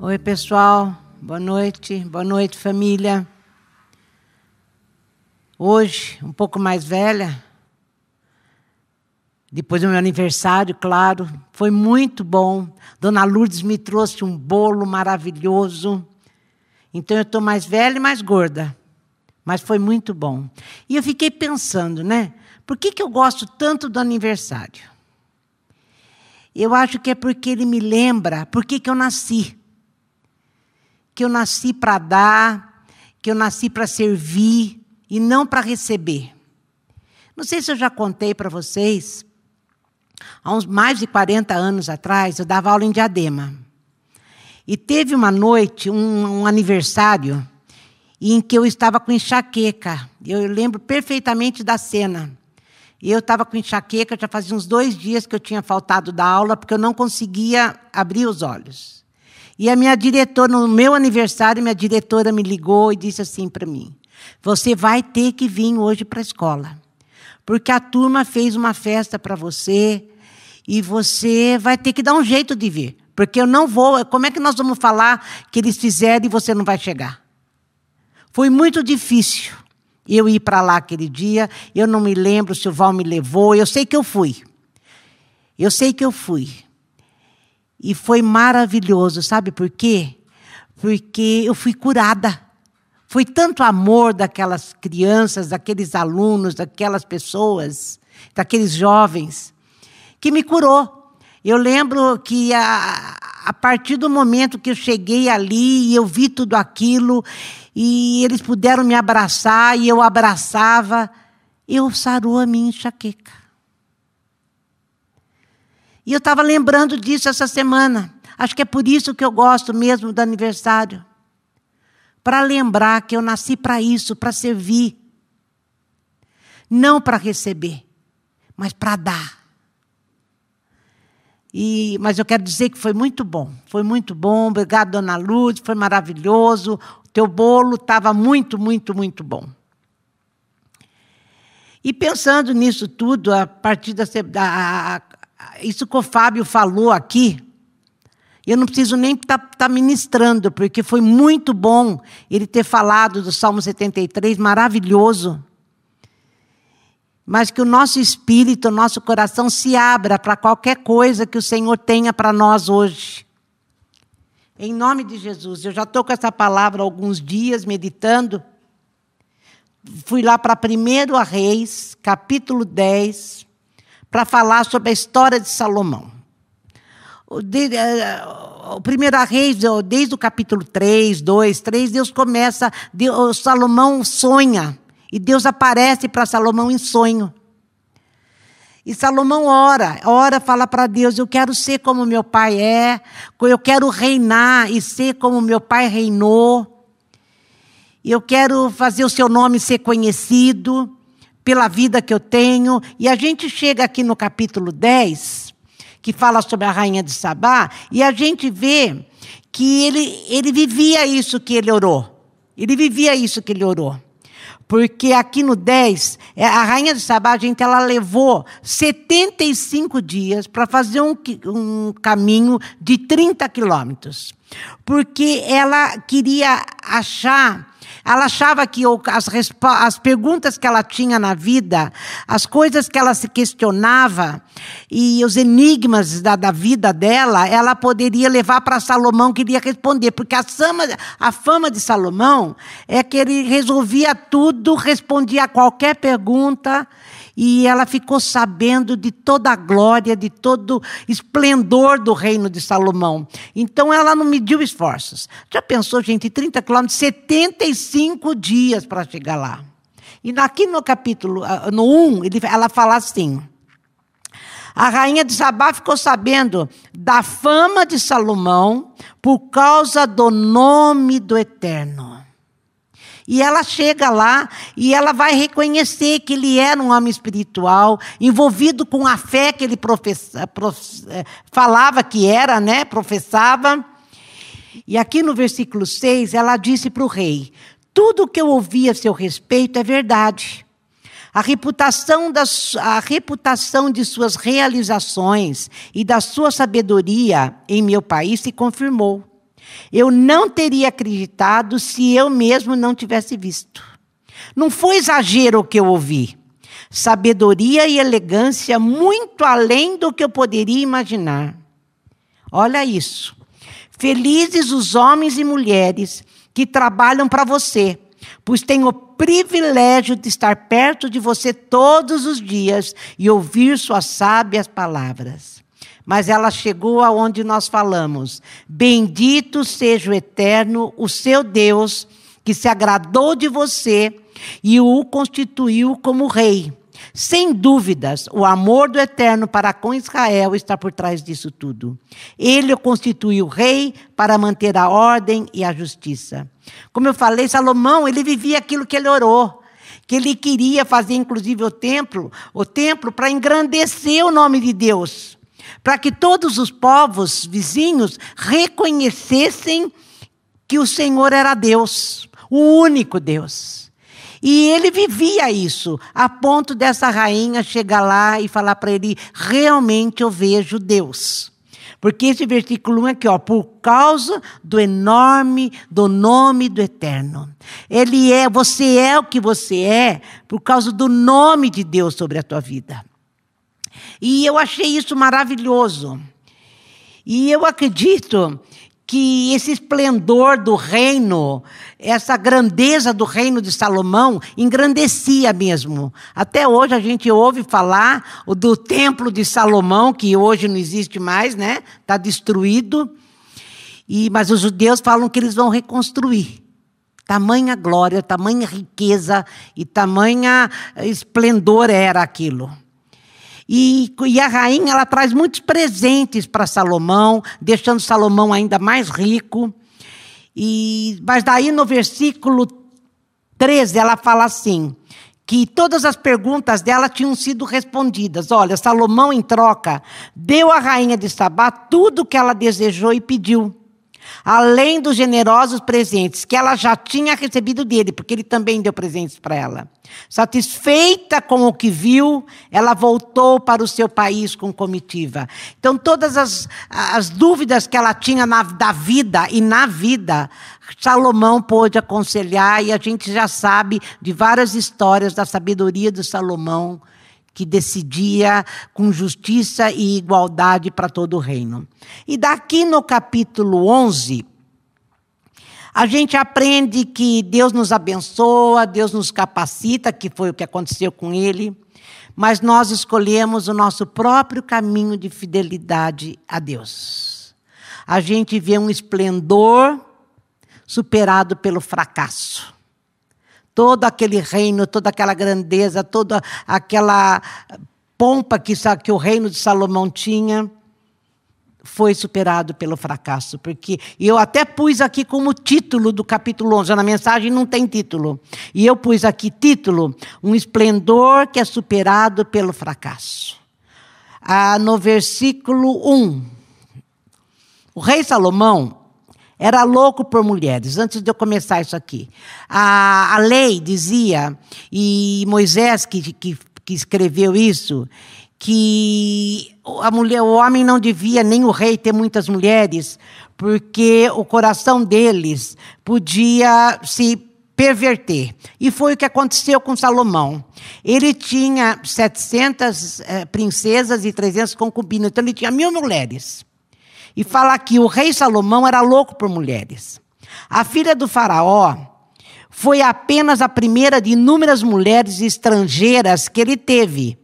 Oi, pessoal. Boa noite. Boa noite, família. Hoje, um pouco mais velha, depois do meu aniversário, claro, foi muito bom. Dona Lourdes me trouxe um bolo maravilhoso. Então eu estou mais velha e mais gorda. Mas foi muito bom. E eu fiquei pensando, né? Por que, que eu gosto tanto do aniversário? Eu acho que é porque ele me lembra por que, que eu nasci que eu nasci para dar, que eu nasci para servir e não para receber. Não sei se eu já contei para vocês, há uns mais de 40 anos atrás, eu dava aula em Diadema. E teve uma noite, um, um aniversário, em que eu estava com enxaqueca. Eu lembro perfeitamente da cena. Eu estava com enxaqueca, já fazia uns dois dias que eu tinha faltado da aula, porque eu não conseguia abrir os olhos. E a minha diretora, no meu aniversário, minha diretora me ligou e disse assim para mim: Você vai ter que vir hoje para a escola, porque a turma fez uma festa para você e você vai ter que dar um jeito de vir. Porque eu não vou. Como é que nós vamos falar que eles fizeram e você não vai chegar? Foi muito difícil eu ir para lá aquele dia. Eu não me lembro se o Val me levou. Eu sei que eu fui. Eu sei que eu fui. E foi maravilhoso, sabe por quê? Porque eu fui curada. Foi tanto amor daquelas crianças, daqueles alunos, daquelas pessoas, daqueles jovens, que me curou. Eu lembro que a, a partir do momento que eu cheguei ali e eu vi tudo aquilo, e eles puderam me abraçar e eu abraçava, eu sarou a minha enxaqueca. E eu estava lembrando disso essa semana. Acho que é por isso que eu gosto mesmo do aniversário. Para lembrar que eu nasci para isso, para servir. Não para receber, mas para dar. E, mas eu quero dizer que foi muito bom. Foi muito bom. Obrigado, dona Luz. Foi maravilhoso. O teu bolo estava muito, muito, muito bom. E pensando nisso tudo, a partir da, da isso que o Fábio falou aqui, eu não preciso nem estar tá, tá ministrando, porque foi muito bom ele ter falado do Salmo 73, maravilhoso. Mas que o nosso espírito, o nosso coração se abra para qualquer coisa que o Senhor tenha para nós hoje. Em nome de Jesus, eu já estou com essa palavra há alguns dias meditando. Fui lá para 1 Reis, capítulo 10, para falar sobre a história de Salomão. O, uh, o primeiro Reis, desde o capítulo 3, 2, 3, Deus começa, Deus, Salomão sonha, e Deus aparece para Salomão em sonho. E Salomão ora, ora, fala para Deus: Eu quero ser como meu pai é, eu quero reinar e ser como meu pai reinou, eu quero fazer o seu nome ser conhecido pela vida que eu tenho. E a gente chega aqui no capítulo 10, que fala sobre a rainha de Sabá, e a gente vê que ele, ele vivia isso que ele orou. Ele vivia isso que ele orou. Porque aqui no 10, é, a rainha de Sabá, a gente, ela levou 75 dias para fazer um, um caminho de 30 quilômetros. Porque ela queria achar ela achava que as, as perguntas que ela tinha na vida, as coisas que ela se questionava e os enigmas da, da vida dela, ela poderia levar para Salomão que iria responder. Porque a fama, a fama de Salomão é que ele resolvia tudo, respondia a qualquer pergunta e ela ficou sabendo de toda a glória, de todo esplendor do reino de Salomão. Então ela não mediu esforços. Já pensou, gente, 30 quilômetros, 75 dias para chegar lá. E aqui no capítulo, ah, no 1, ela fala assim. A rainha de Sabá ficou sabendo da fama de Salomão por causa do nome do Eterno. E ela chega lá e ela vai reconhecer que ele era um homem espiritual, envolvido com a fé que ele professa, prof, eh, falava que era, né? professava. E aqui no versículo 6, ela disse para o rei: Tudo o que eu ouvi a seu respeito é verdade. A reputação, das, a reputação de suas realizações e da sua sabedoria em meu país se confirmou. Eu não teria acreditado se eu mesmo não tivesse visto. Não foi exagero o que eu ouvi. Sabedoria e elegância muito além do que eu poderia imaginar. Olha isso. Felizes os homens e mulheres que trabalham para você, pois têm o privilégio de estar perto de você todos os dias e ouvir suas sábias palavras. Mas ela chegou aonde nós falamos: Bendito seja o eterno, o seu Deus, que se agradou de você e o constituiu como rei. Sem dúvidas, o amor do Eterno para com Israel está por trás disso tudo. Ele o constituiu rei para manter a ordem e a justiça. Como eu falei, Salomão, ele vivia aquilo que ele orou, que ele queria fazer inclusive o templo, o templo para engrandecer o nome de Deus, para que todos os povos vizinhos reconhecessem que o Senhor era Deus, o único Deus. E ele vivia isso, a ponto dessa rainha chegar lá e falar para ele: realmente eu vejo Deus. Porque esse versículo 1 aqui, ó, por causa do enorme, do nome do eterno. Ele é, você é o que você é por causa do nome de Deus sobre a tua vida. E eu achei isso maravilhoso. E eu acredito que esse esplendor do reino, essa grandeza do reino de Salomão, engrandecia mesmo. Até hoje a gente ouve falar do templo de Salomão, que hoje não existe mais, né? Está destruído. E, mas os judeus falam que eles vão reconstruir. Tamanha glória, tamanha riqueza e tamanha esplendor era aquilo. E, e a rainha ela traz muitos presentes para Salomão, deixando Salomão ainda mais rico. E, mas daí no versículo 13 ela fala assim: que todas as perguntas dela tinham sido respondidas. Olha, Salomão, em troca, deu à rainha de Sabá tudo o que ela desejou e pediu além dos generosos presentes que ela já tinha recebido dele, porque ele também deu presentes para ela. Satisfeita com o que viu, ela voltou para o seu país com comitiva. Então, todas as, as dúvidas que ela tinha na, da vida e na vida, Salomão pôde aconselhar, e a gente já sabe de várias histórias da sabedoria de Salomão que decidia com justiça e igualdade para todo o reino. E daqui no capítulo 11, a gente aprende que Deus nos abençoa, Deus nos capacita, que foi o que aconteceu com ele, mas nós escolhemos o nosso próprio caminho de fidelidade a Deus. A gente vê um esplendor superado pelo fracasso todo aquele reino, toda aquela grandeza, toda aquela pompa que, que o reino de Salomão tinha, foi superado pelo fracasso. Porque eu até pus aqui como título do capítulo 11, na mensagem não tem título. E eu pus aqui título: Um esplendor que é superado pelo fracasso. Ah, no versículo 1. O rei Salomão, era louco por mulheres, antes de eu começar isso aqui. A, a lei dizia, e Moisés que, que, que escreveu isso, que a mulher, o homem não devia, nem o rei, ter muitas mulheres, porque o coração deles podia se perverter. E foi o que aconteceu com Salomão. Ele tinha 700 eh, princesas e 300 concubinas, então ele tinha mil mulheres e fala que o rei Salomão era louco por mulheres. A filha do Faraó foi apenas a primeira de inúmeras mulheres estrangeiras que ele teve.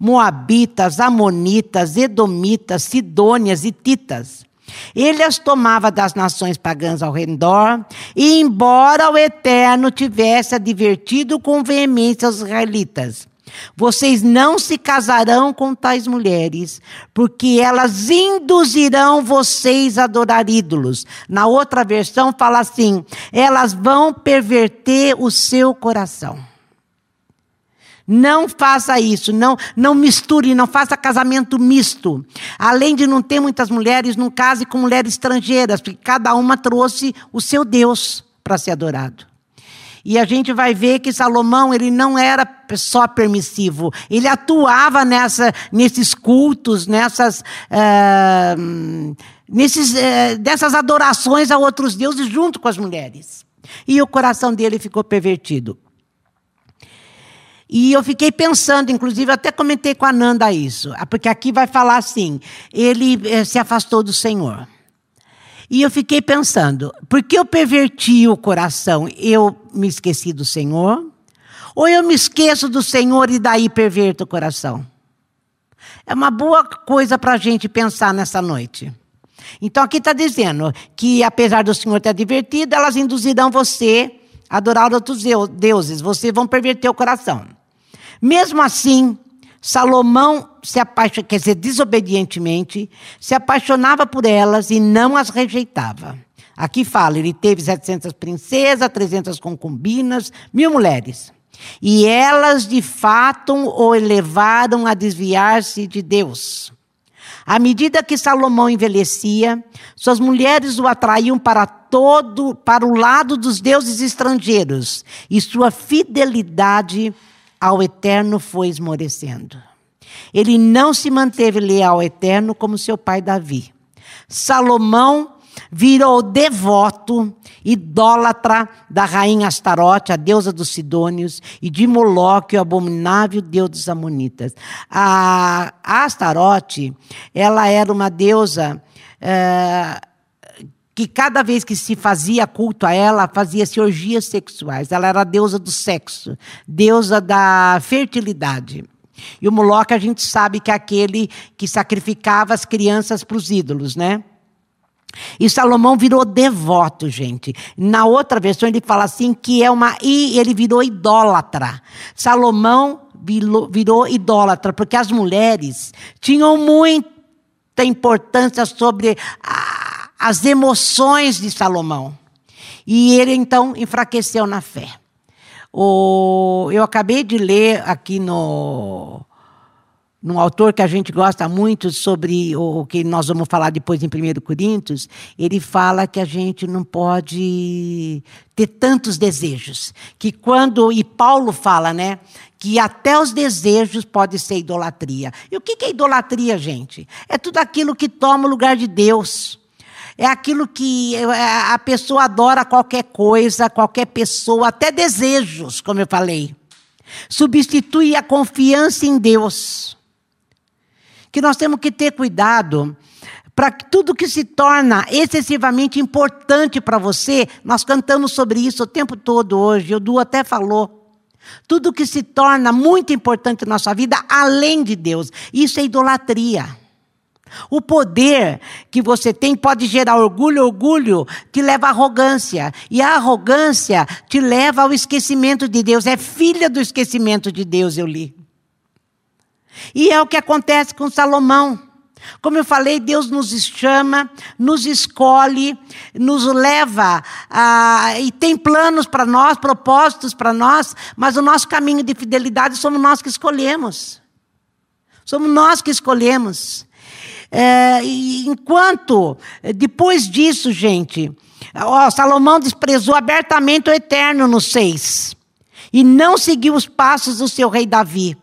Moabitas, Amonitas, Edomitas, Sidônias e Titas. Ele as tomava das nações pagãs ao redor, e embora o Eterno tivesse advertido com veemência os israelitas, vocês não se casarão com tais mulheres, porque elas induzirão vocês a adorar ídolos. Na outra versão fala assim: elas vão perverter o seu coração. Não faça isso, não, não misture, não faça casamento misto. Além de não ter muitas mulheres, não case com mulheres estrangeiras, porque cada uma trouxe o seu Deus para ser adorado. E a gente vai ver que Salomão ele não era só permissivo, ele atuava nessa, nesses cultos, nessas uh, nesses, eh, dessas adorações a outros deuses junto com as mulheres. E o coração dele ficou pervertido. E eu fiquei pensando, inclusive, até comentei com a Nanda isso, porque aqui vai falar assim: ele eh, se afastou do Senhor. E eu fiquei pensando, porque eu perverti o coração, eu me esqueci do Senhor? Ou eu me esqueço do Senhor e daí perverto o coração? É uma boa coisa para a gente pensar nessa noite. Então aqui está dizendo que, apesar do Senhor ter advertido, elas induzirão você a adorar outros deuses, vocês vão perverter o coração. Mesmo assim, Salomão se apaixonava, quer dizer, desobedientemente, se apaixonava por elas e não as rejeitava. Aqui fala, ele teve 700 princesas, 300 concubinas, mil mulheres. E elas, de fato, o levaram a desviar-se de Deus. À medida que Salomão envelhecia, suas mulheres o atraíam para todo, para o lado dos deuses estrangeiros, e sua fidelidade ao Eterno foi esmorecendo. Ele não se manteve leal ao Eterno como seu pai Davi. Salomão virou devoto, idólatra da rainha Astarote, a deusa dos Sidônios, e de Moloque, o abominável deus dos Amonitas. A Astarote, ela era uma deusa é, que cada vez que se fazia culto a ela, fazia-se orgias sexuais. Ela era a deusa do sexo, deusa da fertilidade. E o Moloque a gente sabe que é aquele que sacrificava as crianças para os ídolos, né? E Salomão virou devoto, gente. Na outra versão ele fala assim que é uma e ele virou idólatra. Salomão virou, virou idólatra porque as mulheres tinham muita importância sobre a, as emoções de Salomão. E ele então enfraqueceu na fé. O, eu acabei de ler aqui no num autor que a gente gosta muito sobre o que nós vamos falar depois em 1 Coríntios, ele fala que a gente não pode ter tantos desejos, que quando e Paulo fala, né, que até os desejos pode ser idolatria. E o que é idolatria, gente? É tudo aquilo que toma o lugar de Deus. É aquilo que é, a pessoa adora qualquer coisa, qualquer pessoa, até desejos, como eu falei. Substitui a confiança em Deus que nós temos que ter cuidado para que tudo que se torna excessivamente importante para você, nós cantamos sobre isso o tempo todo hoje, o Du até falou. Tudo que se torna muito importante na nossa vida, além de Deus, isso é idolatria. O poder que você tem pode gerar orgulho, orgulho te leva à arrogância. E a arrogância te leva ao esquecimento de Deus. É filha do esquecimento de Deus, eu li. E é o que acontece com Salomão. Como eu falei, Deus nos chama, nos escolhe, nos leva a, e tem planos para nós, propósitos para nós, mas o nosso caminho de fidelidade somos nós que escolhemos. Somos nós que escolhemos. É, enquanto, depois disso, gente, ó, Salomão desprezou abertamente o eterno no seis e não seguiu os passos do seu rei Davi.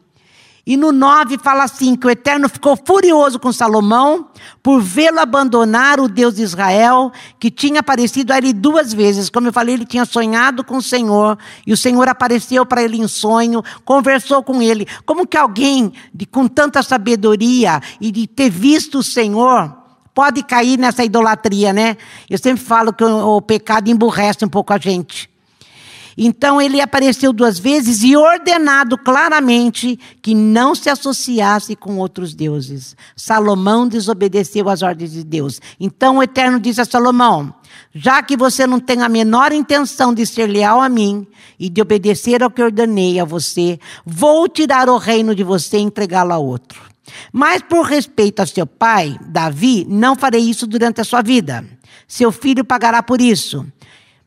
E no 9 fala assim: que o Eterno ficou furioso com Salomão por vê-lo abandonar o Deus de Israel, que tinha aparecido a ele duas vezes. Como eu falei, ele tinha sonhado com o Senhor, e o Senhor apareceu para ele em sonho, conversou com ele. Como que alguém de, com tanta sabedoria e de ter visto o Senhor pode cair nessa idolatria, né? Eu sempre falo que o, o pecado emburrece um pouco a gente. Então ele apareceu duas vezes e ordenado claramente que não se associasse com outros deuses. Salomão desobedeceu às ordens de Deus. Então o Eterno disse a Salomão: Já que você não tem a menor intenção de ser leal a mim e de obedecer ao que ordenei a você, vou tirar o reino de você e entregá-lo a outro. Mas por respeito a seu pai, Davi, não farei isso durante a sua vida. Seu filho pagará por isso.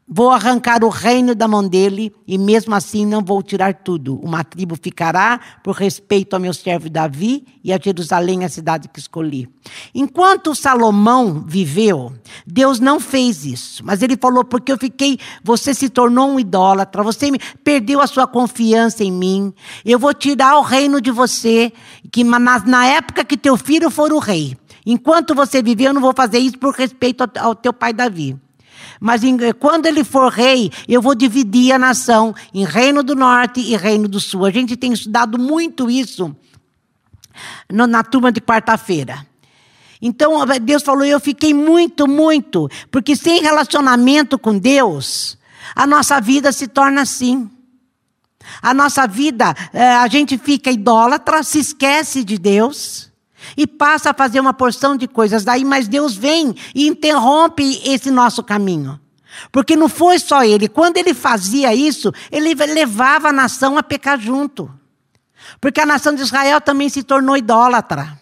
Vou arrancar o reino da mão dele e mesmo assim não vou tirar tudo. Uma tribo ficará por respeito ao meu servo Davi e a Jerusalém, a cidade que escolhi. Enquanto Salomão viveu, Deus não fez isso. Mas ele falou: porque eu fiquei, você se tornou um idólatra, você perdeu a sua confiança em mim. Eu vou tirar o reino de você, que na, época que teu filho for o rei. Enquanto você viver, eu não vou fazer isso por respeito ao teu pai Davi. Mas em, quando ele for rei, eu vou dividir a nação em reino do norte e reino do sul. A gente tem estudado muito isso no, na turma de quarta-feira. Então Deus falou, eu fiquei muito, muito, porque sem relacionamento com Deus, a nossa vida se torna assim. A nossa vida, eh, a gente fica idólatra, se esquece de Deus e passa a fazer uma porção de coisas daí, mas Deus vem e interrompe esse nosso caminho. Porque não foi só ele, quando ele fazia isso, ele levava a nação a pecar junto. Porque a nação de Israel também se tornou idólatra.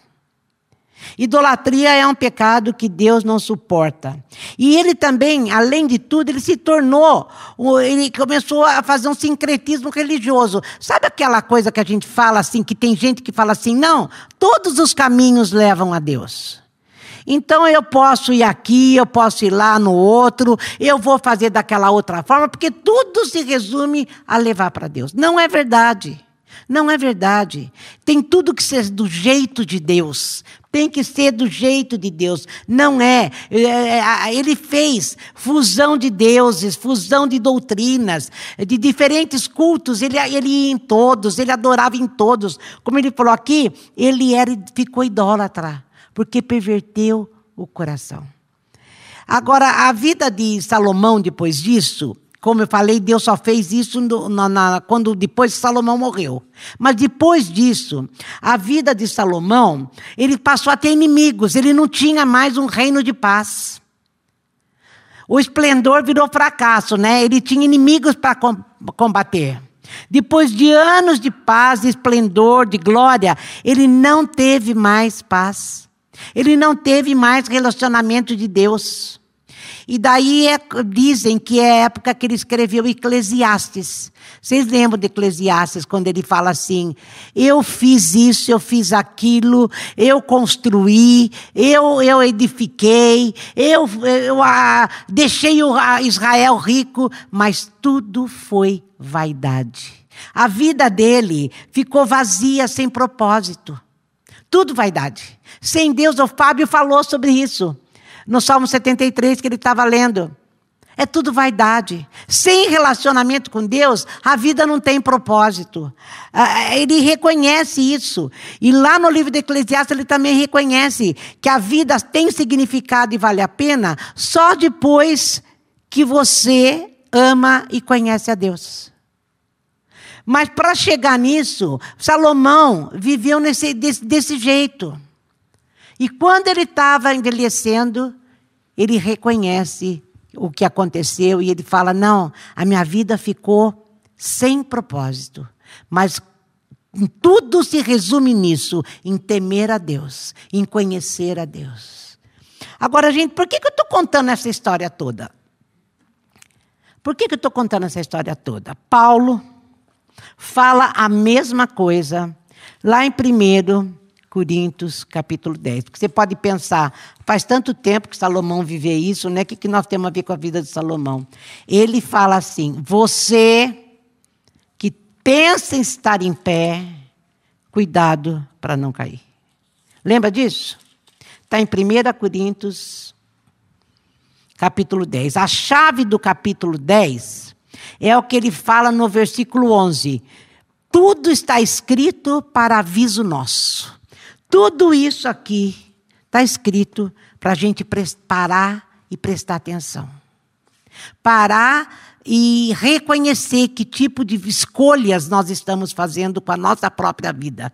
Idolatria é um pecado que Deus não suporta. E ele também, além de tudo, ele se tornou, ele começou a fazer um sincretismo religioso. Sabe aquela coisa que a gente fala assim, que tem gente que fala assim, não, todos os caminhos levam a Deus. Então eu posso ir aqui, eu posso ir lá no outro, eu vou fazer daquela outra forma, porque tudo se resume a levar para Deus. Não é verdade. Não é verdade. Tem tudo que ser do jeito de Deus. Tem que ser do jeito de Deus. Não é. é, é ele fez fusão de deuses, fusão de doutrinas, de diferentes cultos. Ele, ele ia em todos, ele adorava em todos. Como ele falou aqui, ele era, ficou idólatra, porque perverteu o coração. Agora, a vida de Salomão depois disso como eu falei, Deus só fez isso no, na, na, quando depois Salomão morreu. Mas depois disso, a vida de Salomão, ele passou a ter inimigos, ele não tinha mais um reino de paz. O esplendor virou fracasso, né? Ele tinha inimigos para combater. Depois de anos de paz, de esplendor, de glória, ele não teve mais paz. Ele não teve mais relacionamento de Deus. E daí é, dizem que é a época que ele escreveu Eclesiastes. Vocês lembram de Eclesiastes, quando ele fala assim: Eu fiz isso, eu fiz aquilo, eu construí, eu, eu edifiquei, eu, eu deixei o Israel rico, mas tudo foi vaidade. A vida dele ficou vazia, sem propósito. Tudo vaidade. Sem Deus, o Fábio falou sobre isso no Salmo 73 que ele estava lendo. É tudo vaidade. Sem relacionamento com Deus, a vida não tem propósito. Ah, ele reconhece isso. E lá no livro de Eclesiastes, ele também reconhece que a vida tem significado e vale a pena só depois que você ama e conhece a Deus. Mas para chegar nisso, Salomão viveu nesse, desse, desse jeito. E quando ele estava envelhecendo, ele reconhece o que aconteceu e ele fala: Não, a minha vida ficou sem propósito. Mas tudo se resume nisso, em temer a Deus, em conhecer a Deus. Agora, gente, por que, que eu estou contando essa história toda? Por que, que eu estou contando essa história toda? Paulo fala a mesma coisa lá em 1 Coríntios, capítulo 10. Porque você pode pensar, faz tanto tempo que Salomão viveu isso, né? O que, que nós temos a ver com a vida de Salomão? Ele fala assim: você que pensa em estar em pé, cuidado para não cair. Lembra disso? Está em 1 Coríntios, capítulo 10. A chave do capítulo 10 é o que ele fala no versículo 11. Tudo está escrito para aviso nosso. Tudo isso aqui está escrito para a gente parar e prestar atenção. Parar e reconhecer que tipo de escolhas nós estamos fazendo com a nossa própria vida.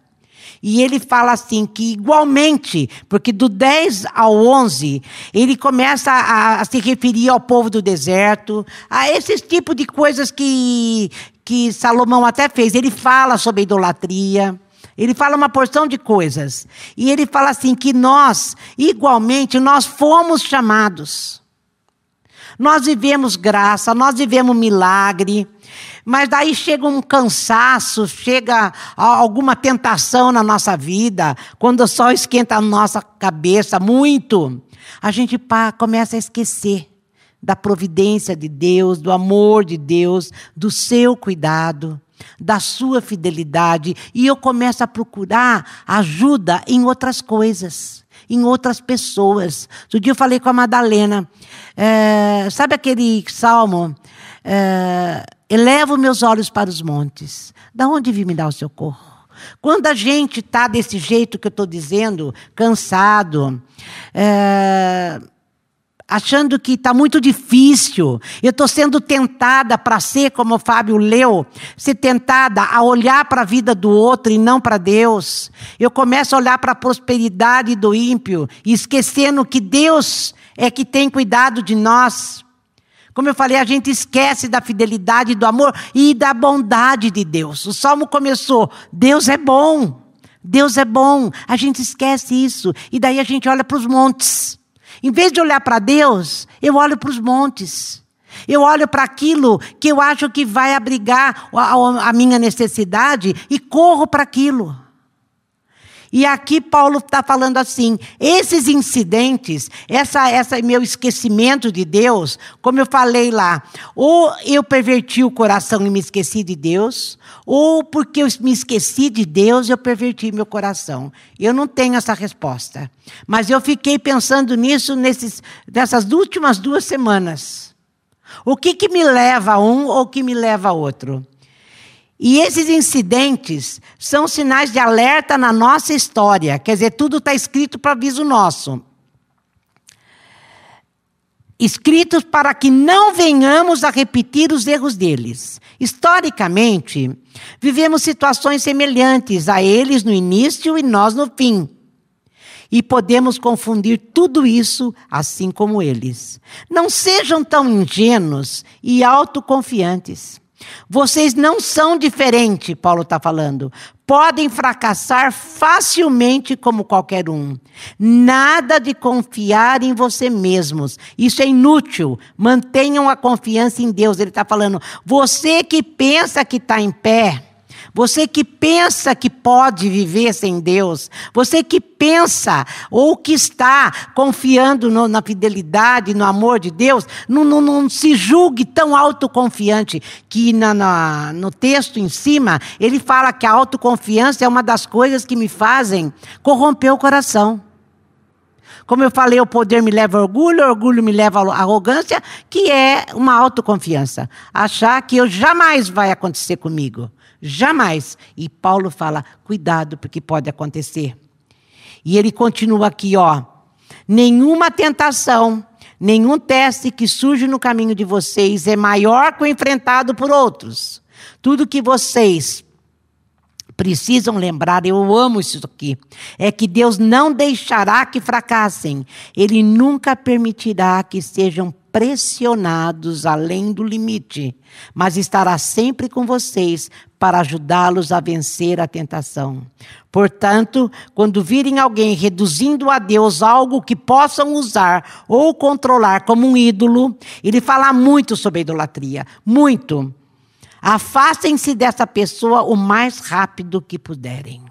E ele fala assim que igualmente, porque do 10 ao 11, ele começa a, a se referir ao povo do deserto, a esses tipos de coisas que, que Salomão até fez. Ele fala sobre idolatria. Ele fala uma porção de coisas. E ele fala assim que nós, igualmente, nós fomos chamados. Nós vivemos graça, nós vivemos milagre. Mas daí chega um cansaço, chega alguma tentação na nossa vida, quando o sol esquenta a nossa cabeça muito, a gente começa a esquecer da providência de Deus, do amor de Deus, do seu cuidado da sua fidelidade e eu começo a procurar ajuda em outras coisas. em outras pessoas. Outro dia eu falei com a Madalena, é, sabe aquele salmo? É, Elevo meus olhos para os montes. Da onde vir me dar o socorro? Quando a gente está desse jeito que eu estou dizendo, cansado, é, achando que está muito difícil, eu estou sendo tentada para ser, como o Fábio leu, ser tentada a olhar para a vida do outro e não para Deus. Eu começo a olhar para a prosperidade do ímpio e esquecendo que Deus é que tem cuidado de nós. Como eu falei, a gente esquece da fidelidade, do amor e da bondade de Deus. O salmo começou: Deus é bom, Deus é bom. A gente esquece isso. E daí a gente olha para os montes. Em vez de olhar para Deus, eu olho para os montes. Eu olho para aquilo que eu acho que vai abrigar a, a minha necessidade e corro para aquilo. E aqui Paulo está falando assim: esses incidentes, essa, essa meu esquecimento de Deus, como eu falei lá, ou eu perverti o coração e me esqueci de Deus, ou porque eu me esqueci de Deus, eu perverti meu coração. Eu não tenho essa resposta. Mas eu fiquei pensando nisso nesses, nessas últimas duas semanas. O que, que me leva a um ou que me leva a outro? E esses incidentes são sinais de alerta na nossa história. Quer dizer, tudo está escrito para aviso nosso. Escritos para que não venhamos a repetir os erros deles. Historicamente, vivemos situações semelhantes a eles no início e nós no fim. E podemos confundir tudo isso assim como eles. Não sejam tão ingênuos e autoconfiantes. Vocês não são diferentes, Paulo está falando. Podem fracassar facilmente como qualquer um. Nada de confiar em você mesmos. Isso é inútil. Mantenham a confiança em Deus. Ele está falando. Você que pensa que está em pé você que pensa que pode viver sem Deus, você que pensa ou que está confiando no, na fidelidade, no amor de Deus, não, não, não se julgue tão autoconfiante, que na, na, no texto em cima, ele fala que a autoconfiança é uma das coisas que me fazem corromper o coração. Como eu falei, o poder me leva ao orgulho, o orgulho me leva à arrogância, que é uma autoconfiança. Achar que eu jamais vai acontecer comigo. Jamais. E Paulo fala: cuidado, porque pode acontecer. E ele continua aqui, ó. Nenhuma tentação, nenhum teste que surge no caminho de vocês é maior que o enfrentado por outros. Tudo que vocês precisam lembrar, eu amo isso aqui, é que Deus não deixará que fracassem. Ele nunca permitirá que sejam pressionados além do limite, mas estará sempre com vocês para ajudá-los a vencer a tentação. Portanto, quando virem alguém reduzindo a Deus algo que possam usar ou controlar como um ídolo, ele fala muito sobre idolatria, muito. Afastem-se dessa pessoa o mais rápido que puderem.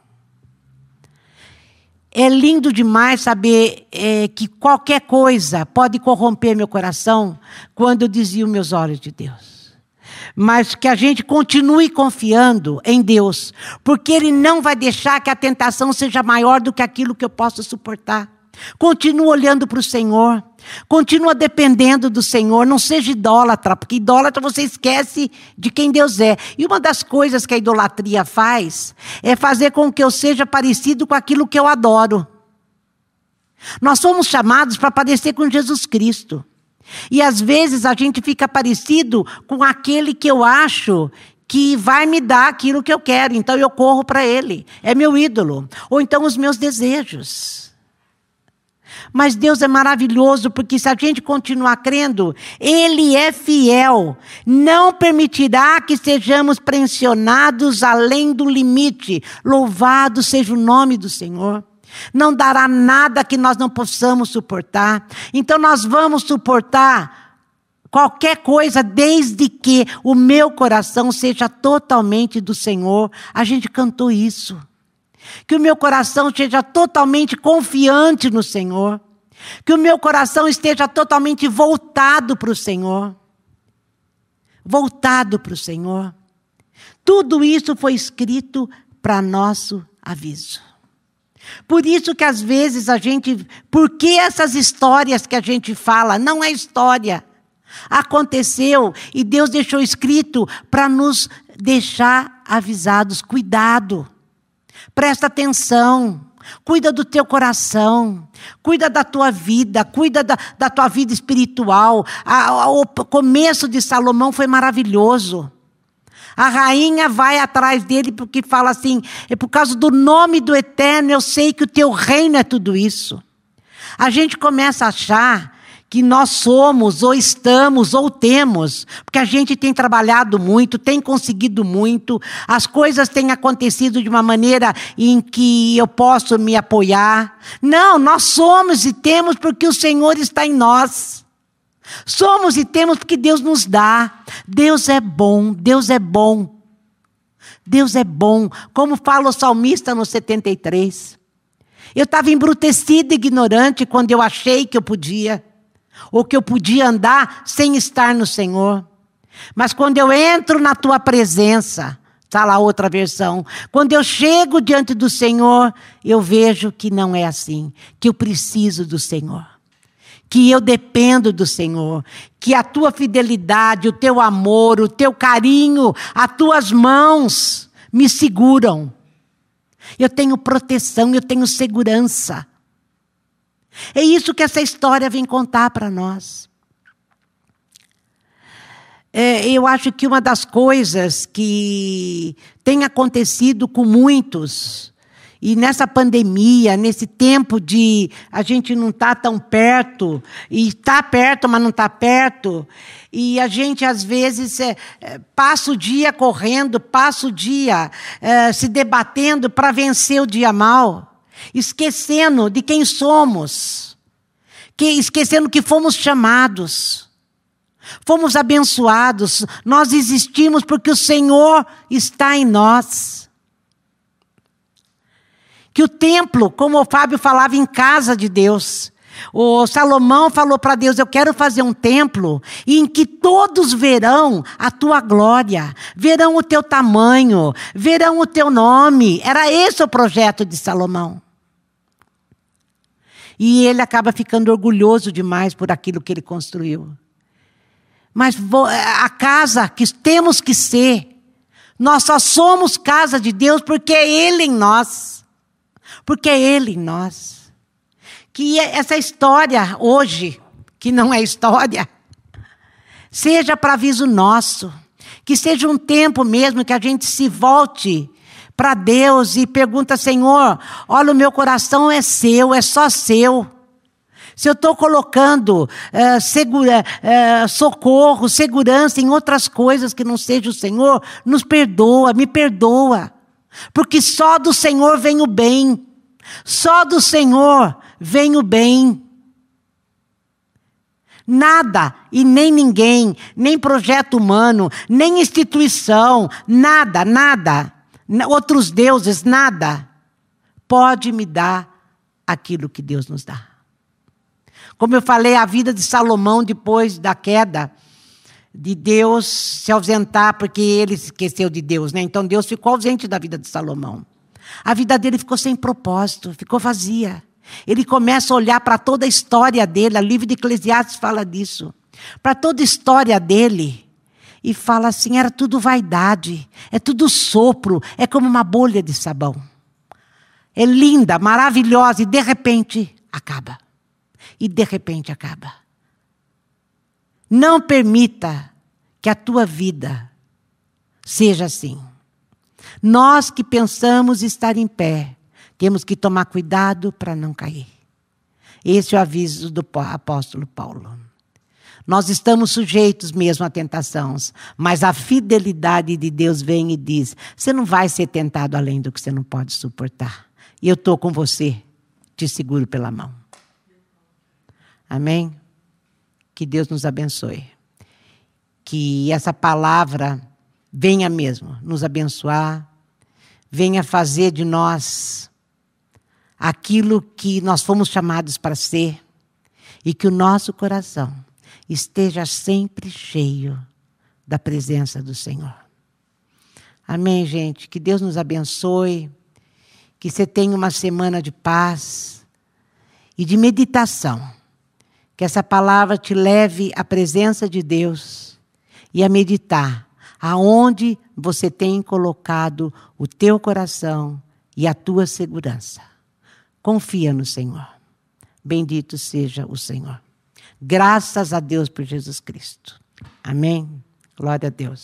É lindo demais saber é, que qualquer coisa pode corromper meu coração quando eu desvio meus olhos de Deus. Mas que a gente continue confiando em Deus, porque Ele não vai deixar que a tentação seja maior do que aquilo que eu posso suportar. Continua olhando para o Senhor. Continua dependendo do Senhor. Não seja idólatra, porque idólatra você esquece de quem Deus é. E uma das coisas que a idolatria faz é fazer com que eu seja parecido com aquilo que eu adoro. Nós somos chamados para parecer com Jesus Cristo. E às vezes a gente fica parecido com aquele que eu acho que vai me dar aquilo que eu quero, então eu corro para ele. É meu ídolo. Ou então os meus desejos. Mas Deus é maravilhoso, porque se a gente continuar crendo, Ele é fiel. Não permitirá que sejamos pressionados além do limite. Louvado seja o nome do Senhor. Não dará nada que nós não possamos suportar. Então nós vamos suportar qualquer coisa, desde que o meu coração seja totalmente do Senhor. A gente cantou isso. Que o meu coração esteja totalmente confiante no Senhor. Que o meu coração esteja totalmente voltado para o Senhor. Voltado para o Senhor. Tudo isso foi escrito para nosso aviso. Por isso que às vezes a gente. Por que essas histórias que a gente fala? Não é história. Aconteceu e Deus deixou escrito para nos deixar avisados. Cuidado. Presta atenção. Cuida do teu coração, cuida da tua vida, cuida da, da tua vida espiritual. A, a, o começo de Salomão foi maravilhoso. A rainha vai atrás dele porque fala assim: é por causa do nome do eterno, eu sei que o teu reino é tudo isso. A gente começa a achar que nós somos, ou estamos, ou temos, porque a gente tem trabalhado muito, tem conseguido muito, as coisas têm acontecido de uma maneira em que eu posso me apoiar. Não, nós somos e temos porque o Senhor está em nós. Somos e temos porque Deus nos dá. Deus é bom, Deus é bom. Deus é bom, como fala o salmista no 73. Eu estava embrutecida, ignorante, quando eu achei que eu podia, ou que eu podia andar sem estar no Senhor. Mas quando eu entro na tua presença, está lá outra versão, quando eu chego diante do Senhor, eu vejo que não é assim, que eu preciso do Senhor que eu dependo do Senhor, que a tua fidelidade, o teu amor, o teu carinho, as tuas mãos me seguram. Eu tenho proteção, eu tenho segurança. É isso que essa história vem contar para nós. É, eu acho que uma das coisas que tem acontecido com muitos e nessa pandemia, nesse tempo de a gente não estar tá tão perto, e está perto, mas não está perto, e a gente às vezes é, é, passa o dia correndo, passa o dia é, se debatendo para vencer o dia mal, esquecendo de quem somos, que, esquecendo que fomos chamados. Fomos abençoados, nós existimos porque o Senhor está em nós. Que o templo, como o Fábio falava, em casa de Deus. O Salomão falou para Deus: Eu quero fazer um templo em que todos verão a tua glória, verão o teu tamanho, verão o teu nome. Era esse o projeto de Salomão. E ele acaba ficando orgulhoso demais por aquilo que ele construiu. Mas a casa que temos que ser, nós só somos casa de Deus porque é Ele em nós porque é Ele em nós. Que essa história hoje, que não é história, seja para aviso nosso, que seja um tempo mesmo que a gente se volte para Deus e pergunta, Senhor, olha, o meu coração é seu, é só seu. Se eu estou colocando uh, segura, uh, socorro, segurança em outras coisas que não seja o Senhor, nos perdoa, me perdoa. Porque só do Senhor vem o bem. Só do Senhor vem o bem. Nada e nem ninguém, nem projeto humano, nem instituição, nada, nada, outros deuses, nada, pode me dar aquilo que Deus nos dá. Como eu falei, a vida de Salomão depois da queda, de Deus se ausentar, porque ele esqueceu de Deus, né? Então Deus ficou ausente da vida de Salomão. A vida dele ficou sem propósito, ficou vazia. Ele começa a olhar para toda a história dele, o livro de Eclesiastes fala disso. Para toda a história dele. E fala assim: era tudo vaidade, é tudo sopro, é como uma bolha de sabão. É linda, maravilhosa, e de repente acaba. E de repente acaba. Não permita que a tua vida seja assim. Nós que pensamos estar em pé, temos que tomar cuidado para não cair. Esse é o aviso do apóstolo Paulo. Nós estamos sujeitos mesmo a tentações, mas a fidelidade de Deus vem e diz: você não vai ser tentado além do que você não pode suportar. E eu estou com você, te seguro pela mão. Amém? Que Deus nos abençoe. Que essa palavra venha mesmo nos abençoar, venha fazer de nós aquilo que nós fomos chamados para ser e que o nosso coração esteja sempre cheio da presença do Senhor. Amém, gente? Que Deus nos abençoe, Que você tenha uma semana de paz e de meditação. Que essa palavra te leve à presença de Deus e a meditar aonde você tem colocado o teu coração e a tua segurança. Confia no Senhor. Bendito seja o Senhor. Graças a Deus por Jesus Cristo. Amém. Glória a Deus.